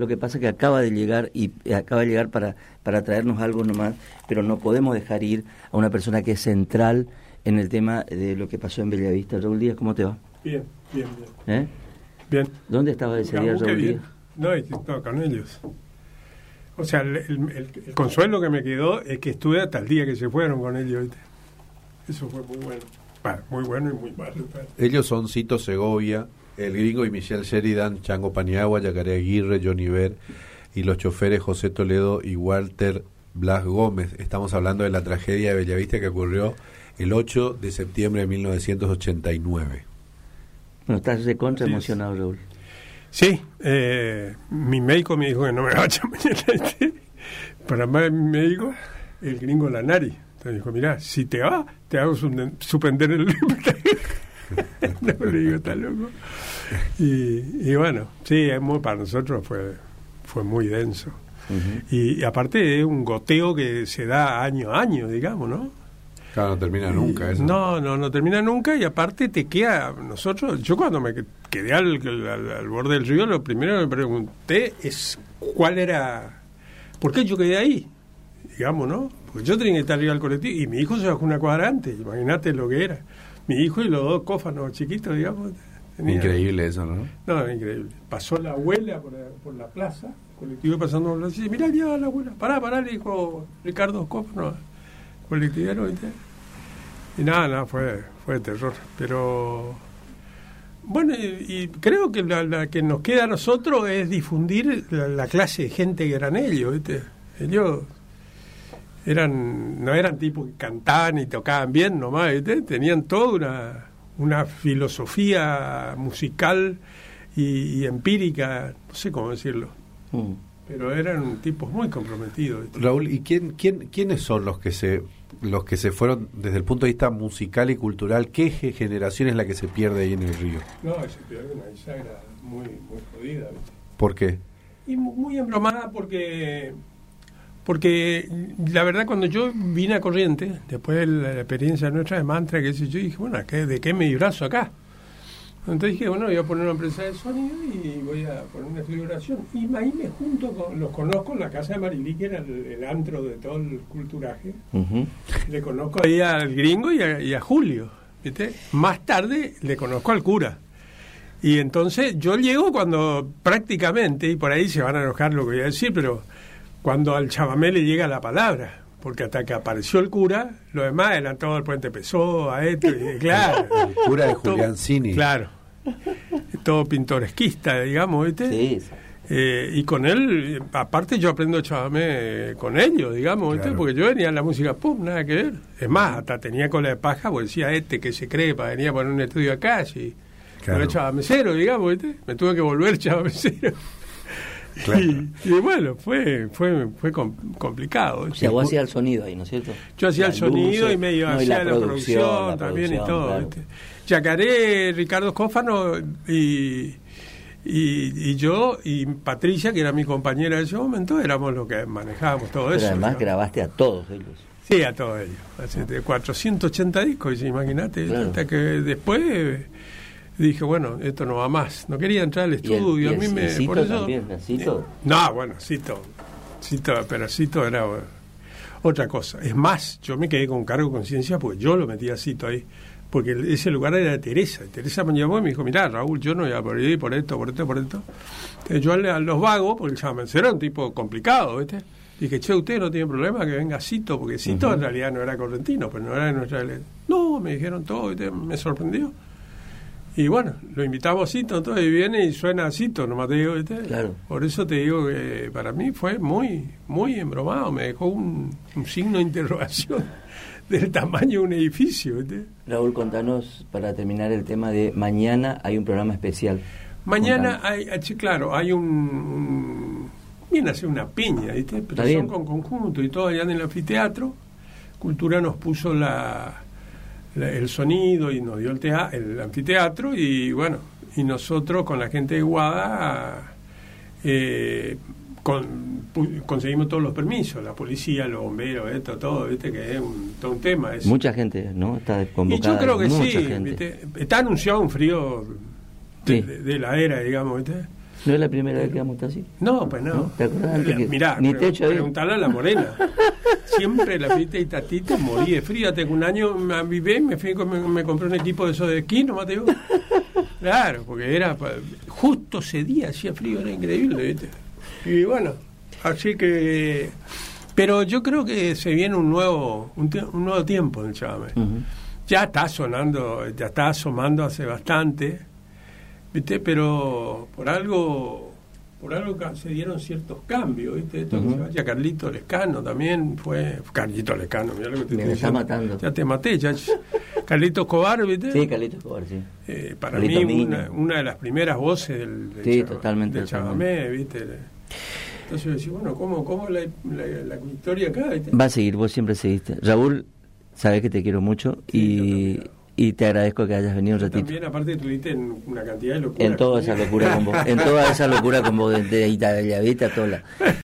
Lo que pasa es que acaba de llegar y eh, acaba de llegar para, para traernos algo nomás, pero no podemos dejar ir a una persona que es central en el tema de lo que pasó en Bellavista. Raúl Díaz, ¿cómo te va? Bien, bien, bien. ¿Eh? Bien. ¿Dónde estaba ese día, Raúl bien. Díaz? No, estaba con ellos. O sea, el, el- el- el consuelo que me quedó es que estuve hasta el día que se fueron con ellos. Eso fue muy bueno. Bah, muy bueno y muy malo. Ellos son Cito Segovia, el gringo y Michelle Sheridan, Chango Paniagua, Yacaré Aguirre, Johnny Ver y los choferes José Toledo y Walter Blas Gómez. Estamos hablando de la tragedia de Bellavista que ocurrió el 8 de septiembre de 1989. Bueno, estás recontra Así es. emocionado, Raúl. Sí, eh, mi médico me dijo que no me vaya mañana. Para más mi médico, el gringo Lanari. Entonces dijo, mira, si te va, te hago suspender el No le digo, está loco. Y, y bueno, sí, es muy, para nosotros fue, fue muy denso. Y, y aparte es un goteo que se da año a año, digamos, ¿no? Claro, no termina nunca eso. No, no, no termina nunca y aparte te queda, nosotros, yo cuando me que- quedé al, al- al borde del río, lo primero que me pregunté es cuál era, ¿por qué yo quedé ahí? Digamos, ¿no? Porque yo tenía que estar arriba del colectivo y mi hijo se bajó una cuadra antes, imagínate lo que era. Mi hijo y los dos cófanos chiquitos, digamos. tenía- Increíble eso, ¿no? No, increíble. Pasó la abuela por la, por la plaza, colectivo pasando por la plaza, y mira ya la abuela, pará, pará, le dijo Ricardo Cófano, colectivero, ¿viste? Y nada, nada, fue, fue terror. Pero bueno, y, y creo que la, la que nos queda a nosotros es difundir la, la clase de gente que eran ellos, ¿viste? Ellos eran no eran tipos que cantaban y tocaban bien nomás, ¿viste? tenían toda una, una filosofía musical y, y empírica, no sé cómo decirlo, Mm. pero eran tipos muy comprometidos. ¿viste? Raúl, ¿y quién, quién, quiénes son los que se los que se fueron desde el punto de vista musical y cultural? ¿Qué ge- generación es la que se pierde ahí en el río? No, se pierde una bisagra muy, muy jodida. ¿viste? ¿Por qué? Y mu- muy embromada porque porque la verdad cuando yo vine a Corriente, después de la, la experiencia nuestra de mantra, que yo, dije, bueno, ¿qué- ¿de qué me disfrazo acá? Entonces dije, bueno, voy a poner una empresa de sonido y voy a poner una estudio de grabación. Y ahí me junto con, los conozco en la casa de Marilí, que era el, el antro de todo el culturaje. Le conozco ahí al gringo y a, y a Julio. ¿viste? Más tarde le conozco al cura. Y entonces yo llego cuando prácticamente, y por ahí se van a enojar lo que voy a decir, pero cuando al chamamé le llega la palabra. Porque hasta que apareció el cura, lo demás eran todo el puente Pesó, a esto, y claro. El cura de Julián Cini. Claro. Todo pintoresquista, digamos, ¿viste? Sí. Eh, y con él, aparte yo aprendo chamamé eh, con ellos, digamos, ¿viste? Claro. porque yo venía en la música pop, nada que ver. Es más, hasta tenía cola de paja, porque decía este que se cree para venir a poner un estudio acá, y Claro. era chamamecero, digamos, ¿viste? Me tuve que volver chamamecero. Claro. Y, y bueno, fue fue fue com- complicado. O sea, vos hacías el sonido ahí, ¿no es cierto? Yo hacía el sonido luces, y medio no, hacía la, producción, la también y todo. claro. Yacaré, Ricardo Cófano y, y, y yo y Patricia, que era mi compañera en ese momento, éramos los que manejábamos todo Pero eso. además ¿no? grabaste a todos ellos. Sí, a todos ellos. De 480 discos, imagínate. Claro. Hasta que después eh, dije, bueno, esto no va más. No quería entrar al Y el- estudio. y a mí me. Cito por eso, también, ¿el Cito? no, bueno, Cito. Cito, pero Cito era eh, otra cosa. Es más, yo me quedé con cargo de conciencia porque yo lo metí a Cito ahí. Porque ese lugar era de Teresa. Teresa me llamó y me dijo, mirá, Raúl, yo no voy a por ahí, por esto, por esto, por esto. Entonces yo a los vagos, porque el chamancero era un tipo complicado, ¿viste? Dije, che, usted no tiene problema que venga Cito, porque Cito en realidad no era correntino, pero no era de nuestra... No, me dijeron todo, ¿viste? me sorprendió. Y bueno, lo invitamos a Cito, entonces viene y suena a Cito, nomás te digo, ¿viste? Claro. Por eso te digo que para mí fue muy, muy embromado, me dejó un, un signo de interrogación del tamaño de un edificio, ¿viste? Raúl, contanos, para terminar el tema de mañana, hay un programa especial. Mañana hay, sí, claro, hay un, un- viene a ser una piña, ¿viste? Pero Está bien. son con conjunto y todo allá en el anfiteatro. Cultura nos puso la- el sonido y nos dio el, tea- el anfiteatro y bueno, y nosotros con la gente de Guada eh, con- conseguimos todos los permisos, la policía, los bomberos, esto, todo, ¿viste? Que es un, todo un tema. Mucha gente, ¿no? Está y convocada. yo creo que mucha sí, está anunciado un frío de, Sí. de- de la era, digamos, ¿viste? ¿No es la primera vez que vamos así? No, pues no. ¿Te acordás antes que Mirá, ni pre- techo preguntale a la morena. Siempre la fiesta y tatita morí de frío. Hasta que un año me avivé me, fui, me, me compré un equipo de esos de esquí, nomás te digo. Claro, porque era justo ese día hacía frío, era increíble, ¿viste? Y bueno, así que. Pero yo creo que se viene un nuevo un, nuevo tiempo en el Chamamé. Ya está sonando, ya está asomando hace bastante, ¿viste? Pero por algo, por algo se dieron ciertos cambios, ¿viste? Esto que Ujú. se vaya Carlito Lescano también fue. Carlito Lescano, mira lo que te Me está matando. Ya te maté, ya. Carlito Escobar, ¿viste? Sí, Carlitos Escobar, sí. Eh, para Carlito mí, una, una de las primeras voces del, del Sí, Chava- totalmente del del Chamamé. Chamamé, ¿viste? Entonces yo decía, bueno, ¿cómo, cómo la, la, la historia acá? ¿viste? Va a seguir, vos siempre seguiste. Raúl, sabes que te quiero mucho Sí, y. y te agradezco que hayas venido un ratito. También, aparte, tuviste en una cantidad de locuras. En toda esa locura con vos, en toda esa locura con vos de, de toda la,